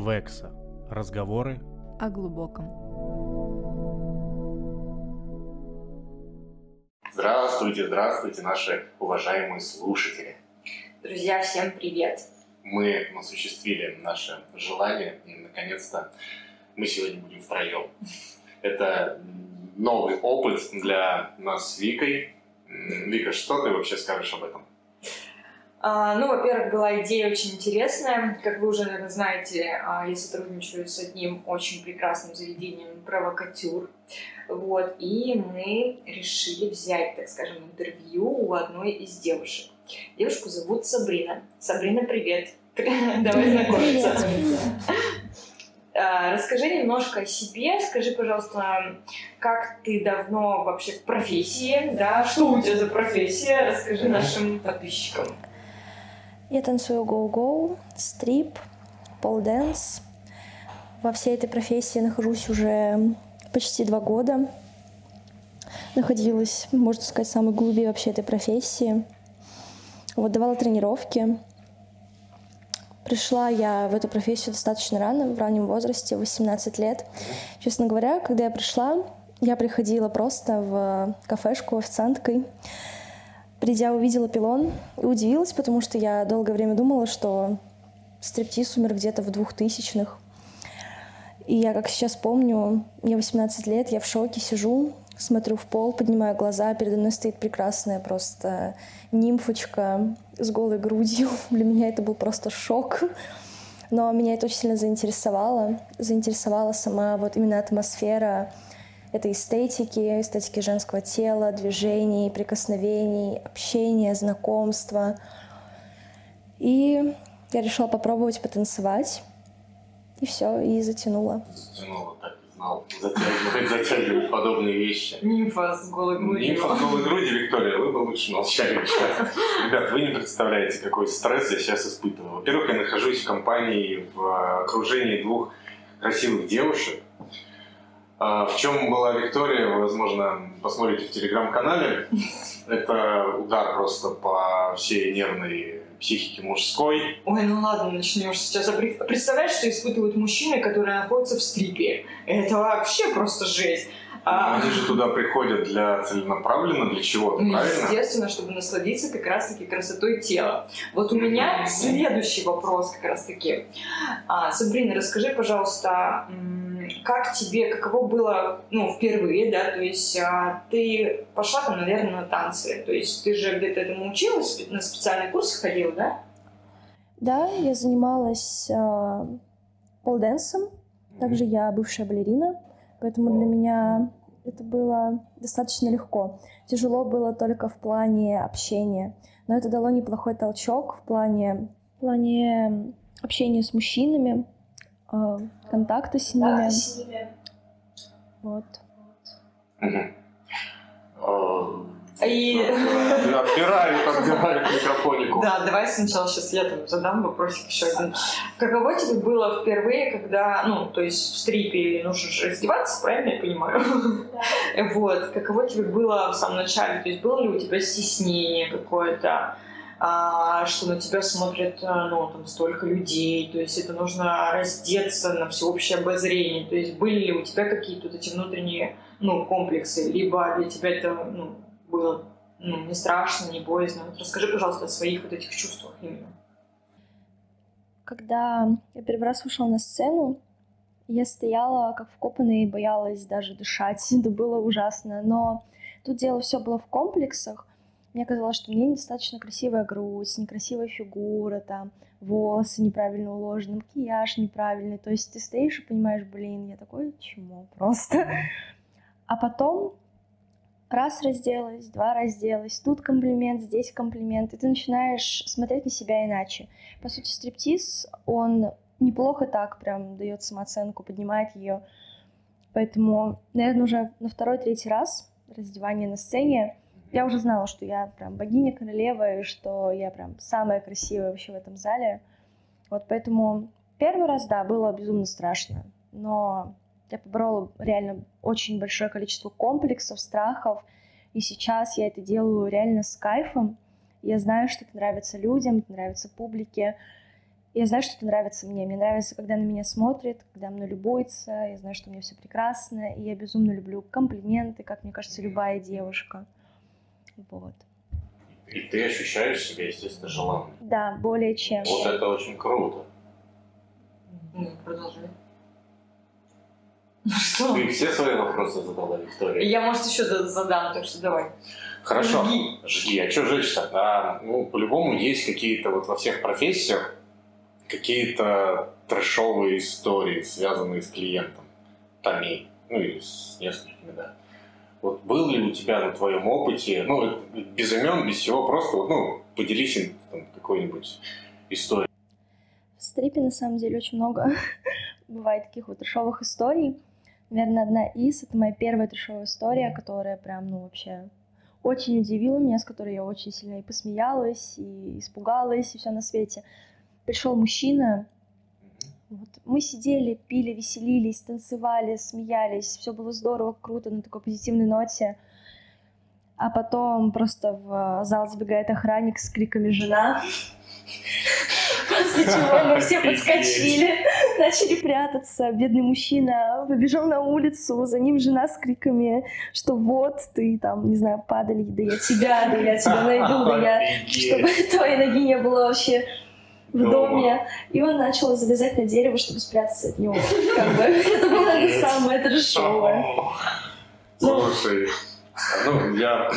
Векса. Разговоры о глубоком. Здравствуйте, здравствуйте, наши уважаемые слушатели. Друзья, всем привет! Мы осуществили наше желание, и наконец-то мы сегодня будем втроем. Это новый опыт для нас с Викой. Вика, что ты вообще скажешь об этом? А, ну, во-первых, была идея очень интересная. Как вы уже, наверное, знаете, а, я сотрудничаю с одним очень прекрасным заведением «Провокатюр». Вот, и мы решили взять, так скажем, интервью у одной из девушек. Девушку зовут Сабрина. Сабрина, привет. Давай знакомиться. А, расскажи немножко о себе, скажи, пожалуйста, как ты давно вообще в профессии, да, что у тебя за профессия, расскажи нашим подписчикам. Я танцую гоу-гоу, стрип, пол-дэнс. Во всей этой профессии нахожусь уже почти два года. Находилась, можно сказать, в самой глуби вообще этой профессии. Вот давала тренировки. Пришла я в эту профессию достаточно рано, в раннем возрасте, 18 лет. Честно говоря, когда я пришла, я приходила просто в кафешку официанткой. Придя, увидела пилон и удивилась, потому что я долгое время думала, что стриптиз умер где-то в двухтысячных. И я, как сейчас помню, мне 18 лет, я в шоке сижу, смотрю в пол, поднимаю глаза, передо мной стоит прекрасная просто нимфочка с голой грудью. Для меня это был просто шок. Но меня это очень сильно заинтересовало. Заинтересовала сама вот именно атмосфера это эстетики, эстетики женского тела, движений, прикосновений, общения, знакомства. И я решила попробовать потанцевать. И все, и затянула. Затянула, так и знал. Затягивать, затягивать подобные вещи. Нимфа с голой грудью. Нимфа с голой грудью, Виктория, вы бы лучше молчали. Ребят, вы не представляете, какой стресс я сейчас испытываю. Во-первых, я нахожусь в компании, в окружении двух красивых девушек, в чем была Виктория, вы, возможно, посмотрите в телеграм-канале. Это удар просто по всей нервной психике мужской. Ой, ну ладно, начнешь сейчас. А представляешь, что испытывают мужчины, которые находятся в стрипе? Это вообще просто жесть. А... Они же туда приходят для целенаправленно, для чего-то, ну, правильно? Естественно, чтобы насладиться как раз-таки красотой тела. Вот у меня следующий вопрос как раз-таки. А, Сабрина, расскажи, пожалуйста, как тебе, каково было, ну, впервые, да, то есть а, ты пошла там, наверное, на танцы, то есть ты же где-то этому училась, на специальные курсы ходила, да? Да, я занималась э, полденсом, также я бывшая балерина, поэтому для меня это было достаточно легко. Тяжело было только в плане общения, но это дало неплохой толчок в плане, в плане общения с мужчинами, э, контакты с ними. Контакты с ними. Вот. И... Отбираю, отбираю к микрофонику. Да, давай сначала сейчас я там задам вопросик еще один. Каково тебе было впервые, когда, ну, то есть в стрипе нужно же раздеваться, правильно я понимаю? Да. Вот. Каково тебе было в самом начале? То есть было ли у тебя стеснение какое-то? А, что на тебя смотрят а, ну, там, столько людей, то есть это нужно раздеться на всеобщее обозрение, то есть были ли у тебя какие-то вот эти внутренние ну, комплексы, либо для тебя это ну, было ну, не страшно, не боязно. Вот расскажи, пожалуйста, о своих вот этих чувствах именно. Когда я первый раз вышла на сцену, я стояла как вкопанная и боялась даже дышать. Это было ужасно. Но тут дело все было в комплексах. Мне казалось, что меня недостаточно красивая грудь, некрасивая фигура, там, волосы неправильно уложены, макияж неправильный. То есть ты стоишь и понимаешь, блин, я такой чему просто. А потом раз разделась, два разделась, тут комплимент, здесь комплимент, и ты начинаешь смотреть на себя иначе. По сути, стриптиз, он неплохо так прям дает самооценку, поднимает ее. Поэтому, наверное, уже на второй-третий раз раздевание на сцене я уже знала, что я прям богиня королева, и что я прям самая красивая вообще в этом зале. Вот поэтому первый раз, да, было безумно страшно, но я поборола реально очень большое количество комплексов, страхов, и сейчас я это делаю реально с кайфом. Я знаю, что это нравится людям, это нравится публике, Я знаю, что это нравится мне. Мне нравится, когда на меня смотрят, когда мной любуется. Я знаю, что меня все прекрасно. И я безумно люблю комплименты, как мне кажется, любая девушка. Вот. И ты ощущаешь себя, естественно, желанной. Да, более чем. Вот это очень круто. Ну, продолжай. Ну что? Ты все свои вопросы задала, Виктория? Я, может, еще задам, так что давай. Хорошо. Жги. Жги. А что жечь-то? А, ну, по-любому есть какие-то вот во всех профессиях какие-то трэшовые истории, связанные с клиентом. Томи. Ну, или с несколькими, да. Вот был ли у тебя на твоем опыте, ну, без имен, без всего, просто, вот, ну, поделись им там, какой-нибудь историей. В стрипе, на самом деле, очень много бывает таких вот трешовых историй. Наверное, одна из — это моя первая трешовая история, которая прям, ну, вообще очень удивила меня, с которой я очень сильно и посмеялась, и испугалась, и все на свете. Пришел мужчина, вот. Мы сидели, пили, веселились, танцевали, смеялись, все было здорово, круто, на такой позитивной ноте. А потом просто в зал забегает охранник с криками «Жена!» После чего мы все подскочили, начали прятаться. Бедный мужчина побежал на улицу, за ним жена с криками, что вот ты там, не знаю, падали, да я тебя, да я тебя найду, да я... Чтобы твоей ноги не было вообще в доме, и он начал залезать на дерево, чтобы спрятаться от него. Как бы, это было самое трешовое. Слушай, ну, я...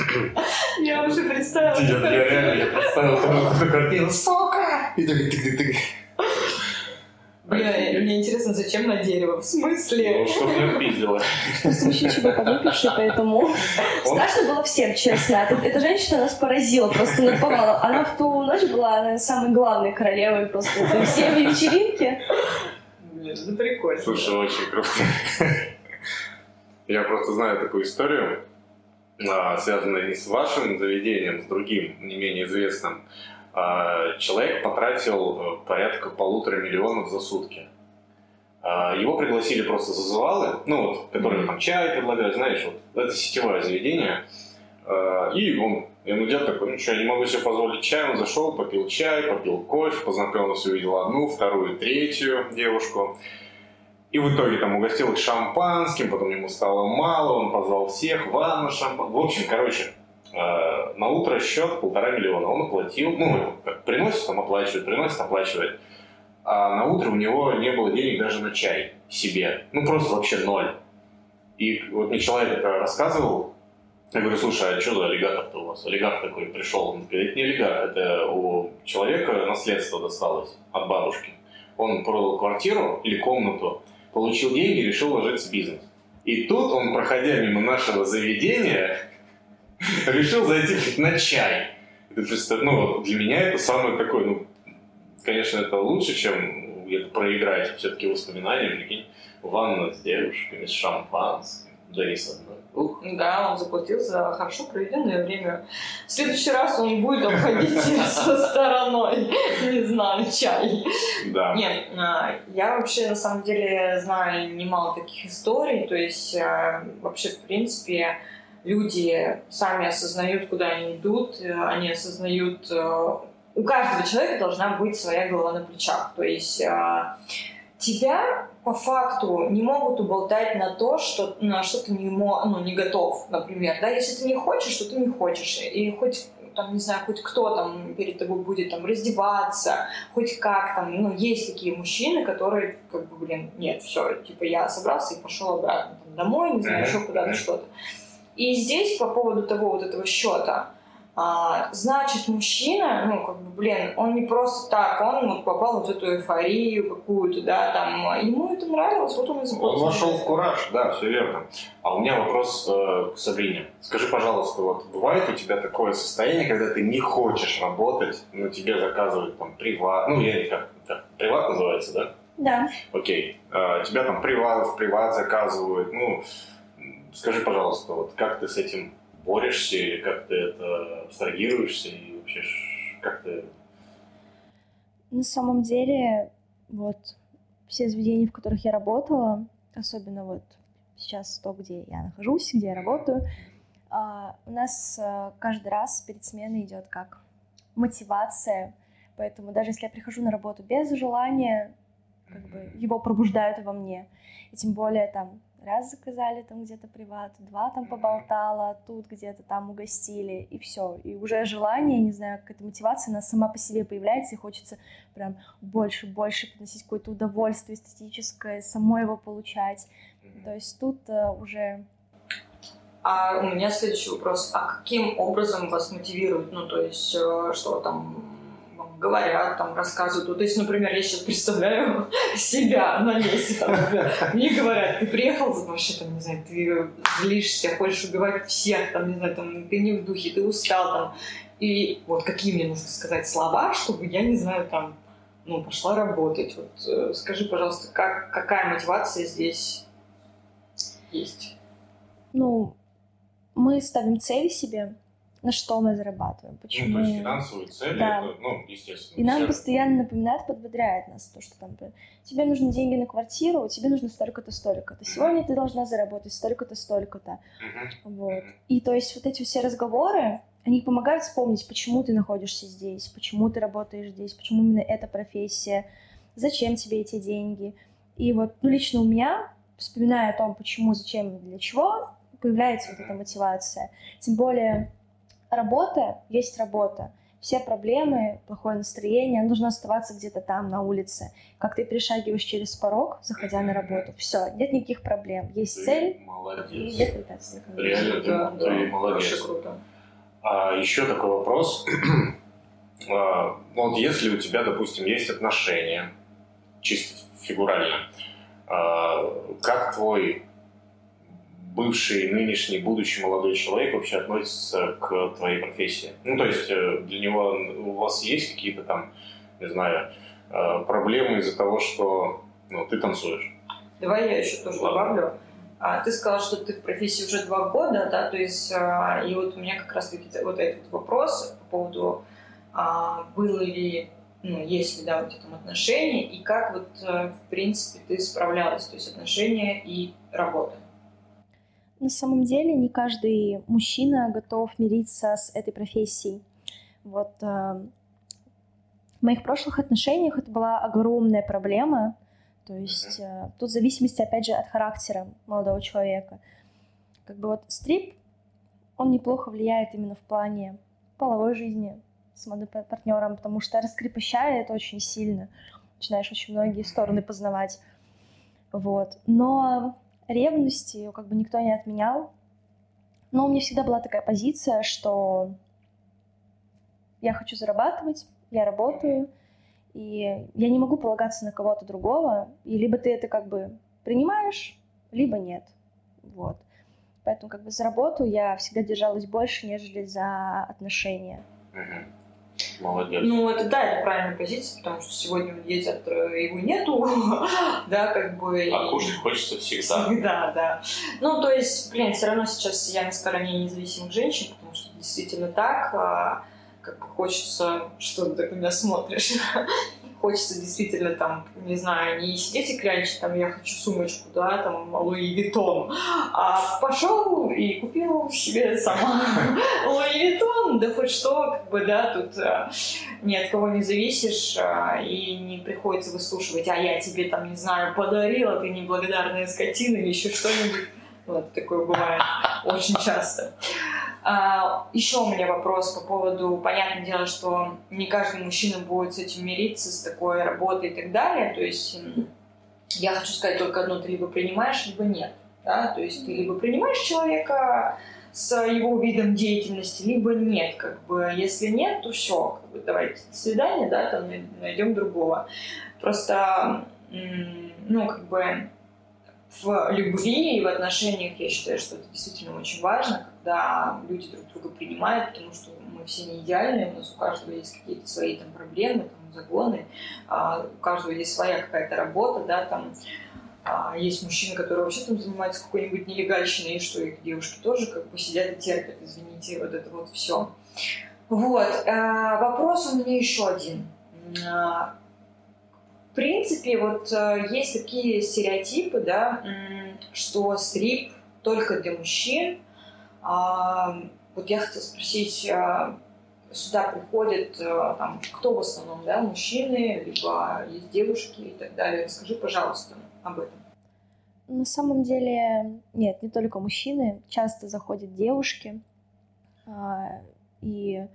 Я уже представила. Я, реально, представил эту картину. Сука! И так, тык, тык, тык. Мне, мне интересно, зачем на дерево? В смысле? Ну, чтобы не. Просто мужчина чего подвыпивший, поэтому страшно было всем, честно. Эта, женщина нас поразила, просто наповала. Она в ту ночь была наверное, самой главной королевой просто всей вечеринки. Блин, это прикольно. Слушай, очень круто. Я просто знаю такую историю, а, связанную не с вашим заведением, с другим, не менее известным. А, человек потратил э, порядка полутора миллионов за сутки. А, его пригласили просто зазывалы, ну вот, которые там чай предлагают, знаешь, вот это сетевое заведение. И он, ему дед такой, ну что, я не могу себе позволить чай, он зашел, попил чай, попил кофе, познакомился, увидел одну, вторую, третью девушку. И в итоге там угостил их шампанским, потом ему стало мало, он позвал всех, ванну шампан. В общем, короче, на утро счет полтора миллиона. Он оплатил, ну, приносит, там оплачивает, приносит, оплачивает. А на утро у него не было денег даже на чай себе. Ну, просто вообще ноль. И вот мне человек рассказывал, я говорю, слушай, а что за аллигатор-то у вас? Олигарх такой пришел. Он говорит, это не олигарх, это у человека наследство досталось от бабушки. Он продал квартиру или комнату, получил деньги, решил вложиться в бизнес. И тут он, проходя мимо нашего заведения, решил зайти на чай. Ну, для меня это самое такое, ну, конечно, это лучше, чем где-то проиграть все-таки воспоминания, прикинь, ванна с девушками, с шампанским, да и с одной. Ух. Да, он заплатил за хорошо проведенное время. В следующий раз он будет обходить со стороной, не знаю, чай. Да. Нет, а, я вообще на самом деле знаю немало таких историй, то есть а, вообще, в принципе, люди сами осознают, куда они идут, э, они осознают... э, У каждого человека должна быть своя голова на плечах, то есть а, тебя по факту не могут уболтать на то, что, на что ты не, ну, не готов, например, да, если ты не хочешь, то ты не хочешь, и хоть там, не знаю, хоть кто там перед тобой будет там раздеваться, хоть как там, ну, есть такие мужчины, которые, как бы, блин, нет, все, типа, я собрался и пошел обратно там, домой, не знаю, еще куда-то что-то. И здесь по поводу того вот этого счета, а, значит, мужчина, ну, как бы, блин, он не просто так, он вот попал вот в эту эйфорию какую-то, да, там, ему это нравилось, вот он и заплатил. Он вошел в кураж, да, все верно. А у меня вопрос э, к Сабрине. Скажи, пожалуйста, вот бывает у тебя такое состояние, когда ты не хочешь работать, но тебе заказывают там приват, ну, я не как, как приват называется, да? Да. Окей. Э, тебя там приват, в приват заказывают, ну, скажи, пожалуйста, вот как ты с этим борешься, или как ты это абстрагируешься, и вообще как ты... На самом деле, вот все заведения, в которых я работала, особенно вот сейчас то, где я нахожусь, где я работаю, а, у нас а, каждый раз перед сменой идет как мотивация Поэтому даже если я прихожу на работу без желания, как бы его пробуждают во мне. И тем более там раз заказали там где-то приват, два там поболтала, тут где-то там угостили, и все. И уже желание, не знаю, какая-то мотивация, она сама по себе появляется, и хочется прям больше, больше приносить какое-то удовольствие эстетическое, самой его получать. То есть тут uh, уже... А у меня следующий вопрос. А каким образом вас мотивируют? Ну, то есть, э, что там говорят, там, рассказывают. Вот, то есть, например, я сейчас представляю себя на месте, там, мне говорят, ты приехал, вообще, там, не знаю, ты злишься, хочешь убивать всех, там, не знаю, там, ты не в духе, ты устал, там. И вот какие мне нужно сказать слова, чтобы я, не знаю, там, ну, пошла работать. Вот э, скажи, пожалуйста, как, какая мотивация здесь есть? Ну, мы ставим цели себе, на что мы зарабатываем, почему. Ну, то есть финансовые цели, да. это, ну, естественно. И нам постоянно напоминает, подбодряет нас, то, что там, тебе нужны деньги на квартиру, тебе нужно столько-то, столько-то. Сегодня ты должна заработать столько-то, столько-то. Угу. Вот. И то есть вот эти все разговоры, они помогают вспомнить, почему ты находишься здесь, почему ты работаешь здесь, почему именно эта профессия, зачем тебе эти деньги. И вот ну, лично у меня, вспоминая о том, почему, зачем, для чего, появляется вот эта мотивация. Тем более работа есть работа. Все проблемы, плохое настроение, нужно оставаться где-то там, на улице. Как ты перешагиваешь через порог, заходя на работу, все, нет никаких проблем. Есть Ты цель, молодец. и нет препятствий. Реально, ты, Да, ты да, молодец. Круто. А еще такой вопрос. А, вот если у тебя, допустим, есть отношения, чисто фигурально, а, как твой бывший, нынешний, будущий молодой человек вообще относится к твоей профессии? Ну, то есть э, для него у вас есть какие-то там, не знаю, э, проблемы из-за того, что ну, ты танцуешь? Давай я еще тоже Ладно. добавлю. А, ты сказал, что ты в профессии уже два года, да, то есть, а, и вот у меня как раз-таки вот этот вопрос по поводу, а, было ли, ну, есть ли, да, вот это отношения, и как вот, э, в принципе, ты справлялась, то есть отношения и работа. На самом деле не каждый мужчина готов мириться с этой профессией. Вот э, в моих прошлых отношениях это была огромная проблема. То есть э, тут в зависимости, опять же, от характера молодого человека. Как бы вот стрип, он неплохо влияет именно в плане половой жизни с молодым пар- партнером, потому что раскрепощает очень сильно. Начинаешь очень многие стороны познавать. Вот. Но ревности как бы никто не отменял. Но у меня всегда была такая позиция, что я хочу зарабатывать, я работаю, и я не могу полагаться на кого-то другого, и либо ты это как бы принимаешь, либо нет. Вот. Поэтому как бы за работу я всегда держалась больше, нежели за отношения. Мгм. Молодец. Ну, это да, это правильная позиция, потому что сегодня он есть, завтра его нету, да, как бы. А кушать хочется всегда. Всегда, да. Ну, то есть, блин, все равно сейчас я на стороне независимых женщин, потому что действительно так, а, как бы хочется, что ты на меня смотришь, хочется действительно там, не знаю, не сидеть и клянчить, там, я хочу сумочку, да, там, Луи Виттон, а пошел и купил себе сама Луи Виттон, да хоть что, как бы, да, тут а, ни от кого не зависишь, а, и не приходится выслушивать, а я тебе там, не знаю, подарила, ты неблагодарная скотина или еще что-нибудь. Вот, такое бывает очень часто. А, еще у меня вопрос по поводу, понятное дело, что не каждый мужчина будет с этим мириться, с такой работой и так далее. То есть я хочу сказать только одно, ты либо принимаешь, либо нет. Да? То есть ты либо принимаешь человека с его видом деятельности, либо нет. Как бы, если нет, то все, как бы, давайте до свидания, да, там найдем другого. Просто, ну, как бы в любви и в отношениях я считаю, что это действительно очень важно, когда люди друг друга принимают, потому что мы все не идеальны, у нас у каждого есть какие-то свои там проблемы, там, загоны, а, у каждого есть своя какая-то работа, да, там а, есть мужчины, которые вообще там занимаются какой-нибудь нелегальщиной, и что их девушки тоже как бы сидят и терпят, извините, вот это вот все. Вот, а, вопрос у меня еще один. А, в принципе, вот э, есть такие стереотипы, да, что стрип только для мужчин. А, вот я хотела спросить, а, сюда приходят э, там, кто в основном, да, мужчины, либо есть девушки и так далее. Расскажи, пожалуйста, об этом. На самом деле, нет, не только мужчины, часто заходят девушки, а, и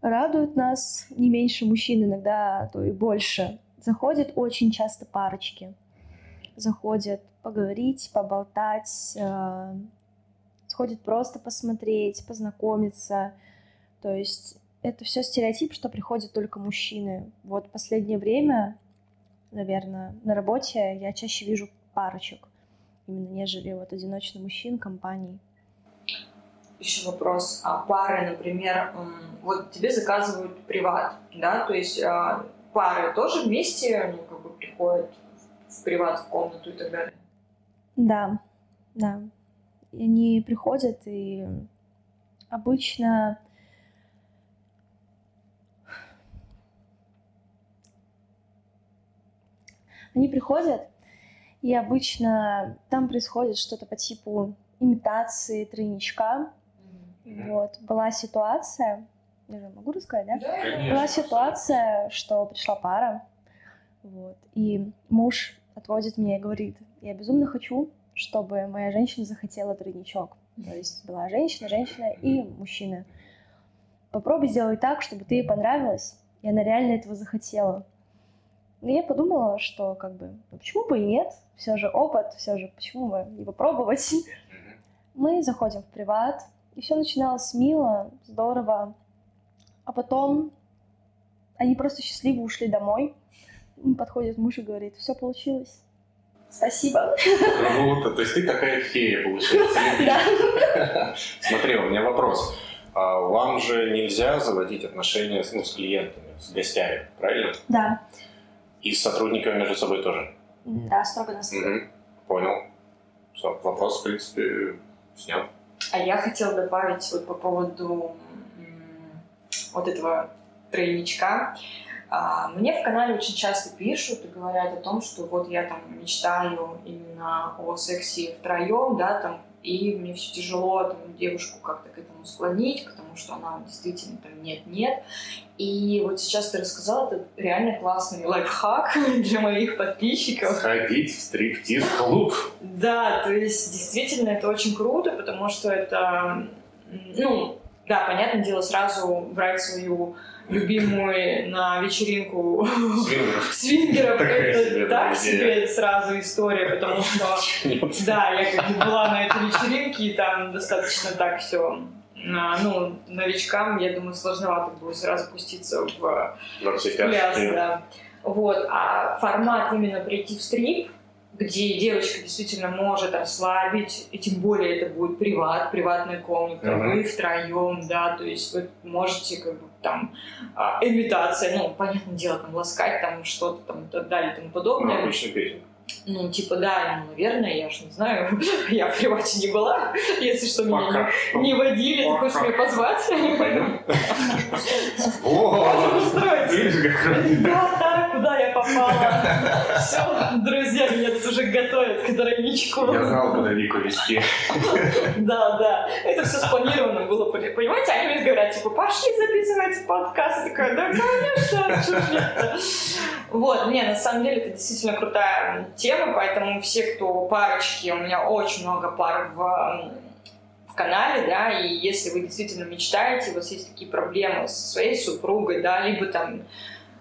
радуют нас не меньше мужчин, иногда то и больше. Заходят очень часто парочки. Заходят поговорить, поболтать, сходят просто посмотреть, познакомиться. То есть это все стереотип, что приходят только мужчины. Вот последнее время, наверное, на работе я чаще вижу парочек, именно нежели вот одиночных мужчин, компаний. Еще вопрос. А пары, например, вот тебе заказывают приват, да, то есть а, пары тоже вместе, ну, как бы приходят в приват, в комнату и так далее? Да, да. И они приходят, и обычно они приходят, и обычно там происходит что-то по типу имитации тройничка. Mm-hmm. Вот. Была ситуация, я же могу рассказать, да? Да, Конечно. Была ситуация, что пришла пара, вот, и муж отводит меня и говорит, я безумно хочу, чтобы моя женщина захотела тройничок. То есть была женщина, женщина и мужчина. Попробуй сделать так, чтобы ты ей понравилась, и она реально этого захотела. И я подумала, что как бы, ну почему бы и нет? Все же опыт, все же, почему бы не попробовать? Мы заходим в приват, и все начиналось мило, здорово. А потом они просто счастливо ушли домой. Подходит муж и говорит, все получилось. Спасибо. Круто. То есть ты такая фея, получается. Да. Смотри, у меня вопрос. А Вам же нельзя заводить отношения с, ну, с клиентами, с гостями, правильно? Да. И с сотрудниками между собой тоже. Да, строго на Мгм. Понял. Всё, Вопрос, в принципе, снят. А я хотела добавить вот по поводу вот этого тройничка. А, Мне в канале очень часто пишут и говорят о том, что вот я там мечтаю именно о сексе втроем, да, там, и мне все тяжело там, девушку как-то к этому склонить, потому что она действительно там нет-нет. И вот сейчас ты рассказала, это реально классный лайфхак для моих подписчиков. Сходить в стриптиз-клуб. Да, то есть действительно это очень круто, потому что это, ну, да, понятное дело, сразу брать свою любимую на вечеринку Свингеров. это так себе сразу история, потому что, да, я как бы была на этой вечеринке, и там достаточно так все ну, новичкам, я думаю, сложновато будет сразу пуститься в пляс, да. Вот, а формат именно прийти в стрип, где девочка действительно может расслабить, и тем более это будет приват, приватная комната, Мгм. вы втроем, да, то есть вы можете как бы там а, имитация, ну, понятное дело, там ласкать, там что-то там и так далее и тому Ну, подобное. обычная песня. Ну, типа, да, ну, наверное, я ж не знаю, я в привате не была, если что, меня Пока что. не, водили, ты хочешь Пока. меня позвать? Пойдем? Да, так, куда я попала? Все, друзья меня тут уже готовят к тройничку. Я знал, куда Вику вести. Да, да. Это все спланировано было. Понимаете, они мне говорят, типа, пошли записывать подкаст. Я такая, да, конечно, нет-то?» Вот, не, на самом деле это действительно крутая тема, поэтому все, кто парочки, у меня очень много пар в канале, да, и если вы действительно мечтаете, у вас есть такие проблемы со своей супругой, да, либо там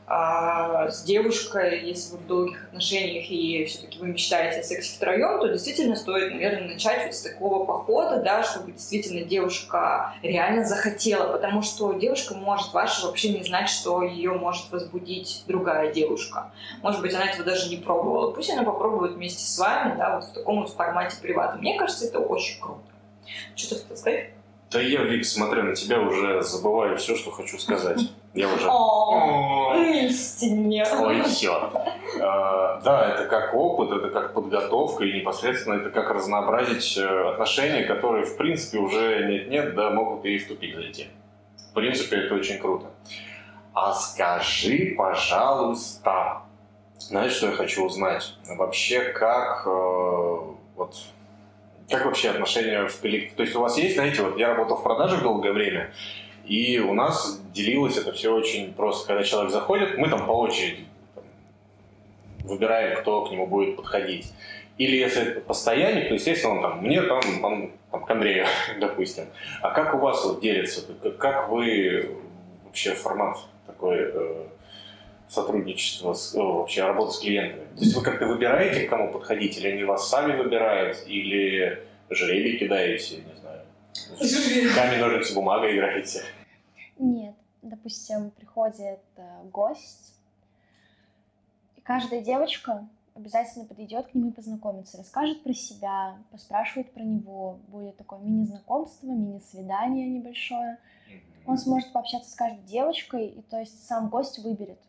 а, с девушкой, если вы в долгих отношениях и все-таки вы мечтаете о сексе втроем, то действительно стоит, наверное, начать вот с такого похода, да, чтобы действительно девушка реально захотела, потому что девушка может ваша вообще не знать, что ее может возбудить другая девушка. Может быть, она этого даже не пробовала. Пусть она попробует вместе с вами, да, вот в таком вот формате привата. Мне кажется, это очень круто. Что ты хотел сказать? Да я, Вик, смотря на тебя, уже забываю все, что хочу сказать. Я уже... О, Ой, милости мне. все. Да, это как опыт, это как подготовка, и непосредственно это как разнообразить э, отношения, которые, в принципе, уже нет-нет, да, могут и в тупик зайти. В принципе, это очень круто. А скажи, пожалуйста, знаешь, что я хочу узнать? Вообще, как э, вот как вообще отношения в коллективе? То есть у вас есть, знаете, вот я работал в продажах долгое время, И у нас делилось это все очень просто. Когда человек заходит, мы там по очереди там, выбираем, кто к нему будет подходить. Или если это постоянник, то, естественно, он там, мне там, он, там к Андрею, допустим. А как у вас вот делится? Как вы вообще формат такой э, сотрудничества, с, о, вообще работы с клиентами? То есть вы как-то выбираете, к кому подходить, или они вас сами выбирают, или жребий кидаете, не знаю, камень, ножницы, бумага играете? Нет, допустим, приходит э, гость, и каждая девочка обязательно подойдет к нему и познакомится, расскажет про себя, поспрашивает про него, будет такое мини-знакомство, мини-свидание небольшое. Он сможет пообщаться с каждой девочкой, и то есть сам гость выберет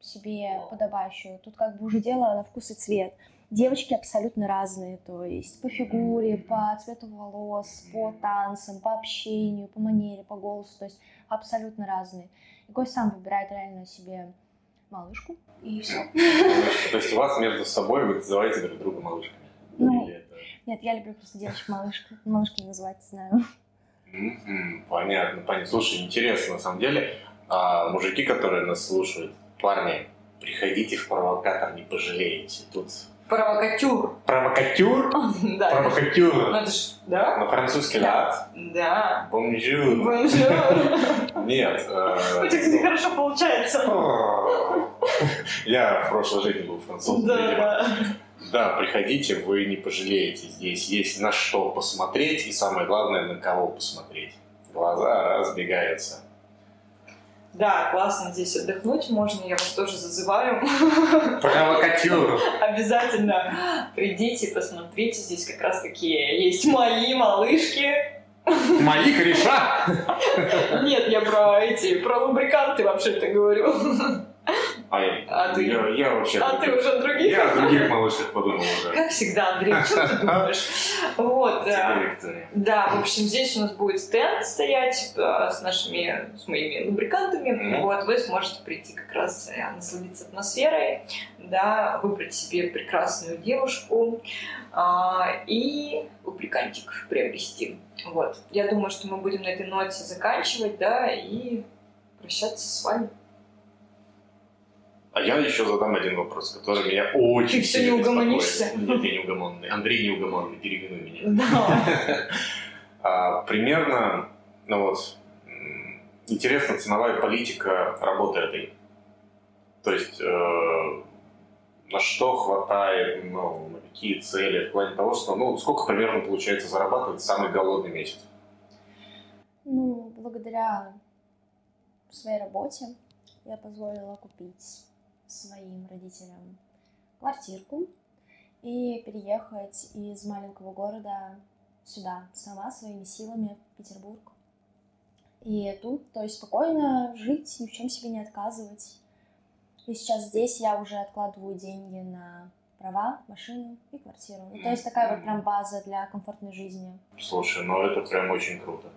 себе подобающую. Тут как бы уже дело на вкус и цвет. Девочки абсолютно разные, то есть по фигуре, по цвету волос, по танцам, по общению, по манере, по голосу, то есть абсолютно разные. И гость сам выбирает реально себе малышку, и все. То есть у вас между собой вы называете друг друга малышками? Ну, нет, я люблю просто девочек малышка. Малышками называть, знаю. Понятно, понятно. Слушай, интересно на самом деле. А мужики, которые нас слушают, парни, приходите в провокатор, не пожалеете. Тут Провокатюр. Провокатюр? Да. Провокатюр. Ну это ж, да? На французский лад. Да. Bonjour. Bonjour. Нет. э, У тебя, кстати, хорошо получается. Я в прошлой жизни был французом. Да. Да, приходите, вы не пожалеете. Здесь есть на что посмотреть и самое главное, на кого посмотреть. Глаза разбегаются. Да, классно здесь отдохнуть можно, я вас тоже зазываю. Провокатюр. Обязательно придите, посмотрите, здесь как раз такие есть мои малышки. Мои кореша. Нет, я про эти, про лубриканты вообще-то говорю. А, А ты? я, я вообще... А ты уже других? Я о других малышках подумал уже. Как всегда, Андрей, что ты думаешь? Вот, э. Да, в общем, здесь у нас будет стенд стоять э, с нашими, с моими лубрикантами. Вот, вы сможете прийти как раз э, насладиться атмосферой, да, выбрать себе прекрасную девушку а, и лубрикантик приобрести. Вот. Я думаю, что мы будем на этой ноте заканчивать, да, и прощаться с вами. А я еще задам один вопрос, который меня очень Ты сильно не угомонишься? беспокоит. Нет, я неугомонный. Андрей неугомонный, перегнуй меня. Да. А, примерно, ну вот, интересна ценовая политика работы этой. То есть, э, на что хватает, ну, на какие цели, в плане того, что, ну, сколько примерно получается зарабатывать самый голодный месяц? Ну, благодаря своей работе я позволила купить своим родителям квартирку и переехать из маленького города сюда, сама своими силами в Петербург. И тут, то есть спокойно жить, ни в чем себе не отказывать. И сейчас здесь я уже откладываю деньги на права, машину и квартиру. Ну, то есть такая вот прям база для комфортной жизни. Слушай, ну это прям очень круто.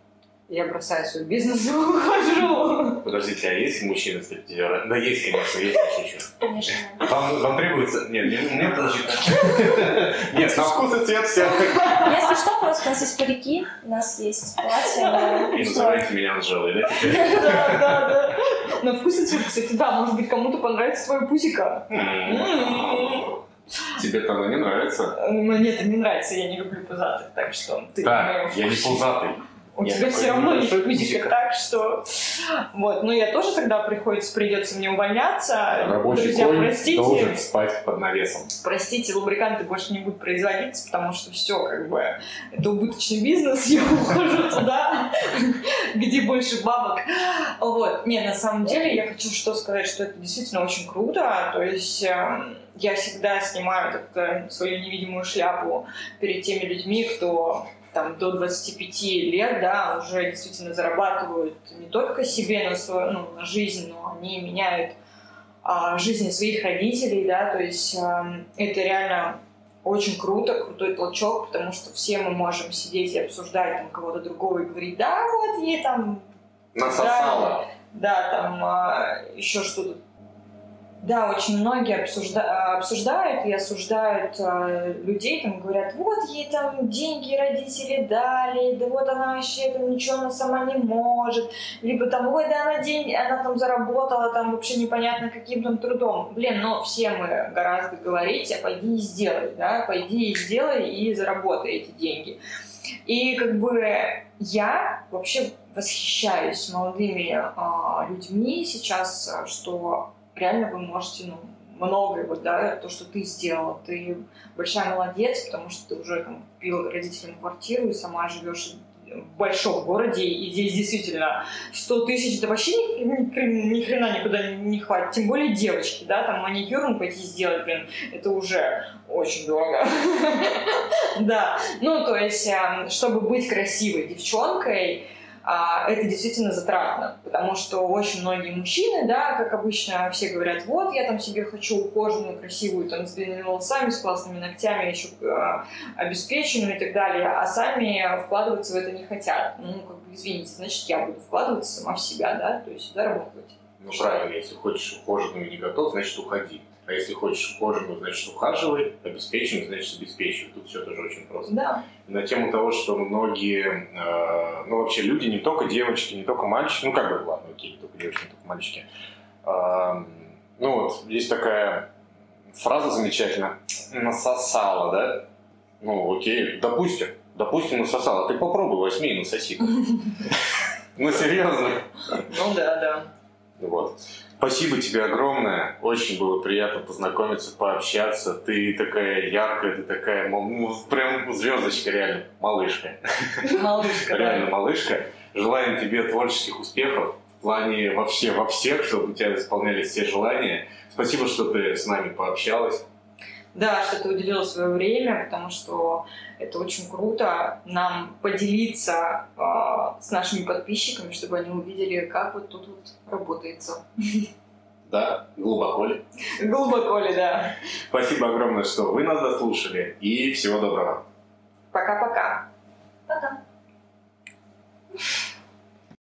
Я бросаю свой бизнес и ухожу. Подождите, а есть мужчины стриптизеры? Да есть, конечно, есть, шучу. Конечно. Вам, вам требуется... Нет, мне, мне тоже Нет, на вкус и цвет все. Если что, просто у нас есть парики, у нас есть платье. мы И устроим. называете меня Анжелой, да? теперь? Да, да, да. На вкус и цвет, кстати, да, может быть, кому-то понравится твое пусика. М. Тебе-то оно не нравится? Мне это не нравится, я не люблю пузатых, так что ты Так, я не пузатый. У Я тебя все равно есть пузик. так что... Вот, ну я тоже тогда приходится, придется мне увольняться. Рабочий Друзья, конь простите. должен спать под навесом. Простите, лубриканты больше не будут производиться, потому что все, как бы, это убыточный бизнес, я ухожу туда, где больше бабок. Вот. Не, на самом деле, я хочу что сказать, что это действительно очень круто, то есть эм, я всегда снимаю как-то свою невидимую шляпу перед теми людьми, кто там до 25 лет, да, уже действительно зарабатывают не только себе на свою, ну, на жизнь, но они меняют а, жизни своих родителей, да, то есть эм, это реально очень круто, крутой толчок, потому что все мы можем сидеть и обсуждать там кого-то другого и говорить, да, вот ей там, Насосала. да, там а, еще что-то Да, очень многие обсужда... обсуждают и осуждают э, людей, там говорят, вот ей там деньги родители дали, да вот она вообще там ничего она сама не может, либо там, ой, да она деньги, она там заработала там вообще непонятно каким там трудом. Блин, но все мы гораздо говорить, а пойди и сделай, да, пойди и сделай и заработай эти деньги. И как бы я вообще восхищаюсь молодыми э, людьми сейчас, что реально вы можете ну, многое, вот, да, то, что ты сделала. Ты большая молодец, потому что ты уже там, купила родителям квартиру и сама живешь в большом городе, и здесь действительно 100 тысяч, это вообще ни, ни, ни хрена никуда не, хватит. Тем более девочки, да, там маникюр ну, пойти сделать, блин, это уже очень дорого. Да, ну, то есть, эм, чтобы быть красивой девчонкой, это действительно затратно, потому что очень многие мужчины, да, как обычно, все говорят, вот, я там себе хочу ухоженную, красивую, там, с длинными волосами, с классными ногтями, еще э, обеспеченную и так далее, а сами вкладываться в это не хотят. Ну, как бы, извините, значит, я буду вкладываться сама в себя, да, то есть заработать. Ну, правильно, если хочешь ухоженную и не готов, значит, уходи. А если хочешь ухоженную, значит, ухаживай, обеспеченную, значит, обеспечивай. Тут все тоже очень просто. Да. На тему того, что многие, э, ну, вообще люди, не только девочки, не только мальчики, ну, как бы, ладно, окей, не только девочки, не только мальчики. Э, ну, вот, есть такая фраза замечательная, насосала, да? Ну, окей, допустим, допустим, насосала. Ты попробуй, возьми и насоси. Ну, серьезно. Ну, да, да. Вот. Спасибо тебе огромное. Очень было приятно познакомиться, пообщаться. Ты такая яркая, ты такая, ну, прям звездочка реально, малышка. Малышка, Реально малышка. Желаем тебе творческих успехов в плане вообще во всех, чтобы у тебя исполнялись все желания. Спасибо, что ты с нами пообщалась. Да, что ты уделила свое время, потому что это очень круто нам поделиться э, с нашими подписчиками, чтобы они увидели, как вот тут вот работается. Да, глубоко ли? Глубоко ли, да. Спасибо огромное, что вы нас дослушали, и всего доброго. Пока-пока. Пока.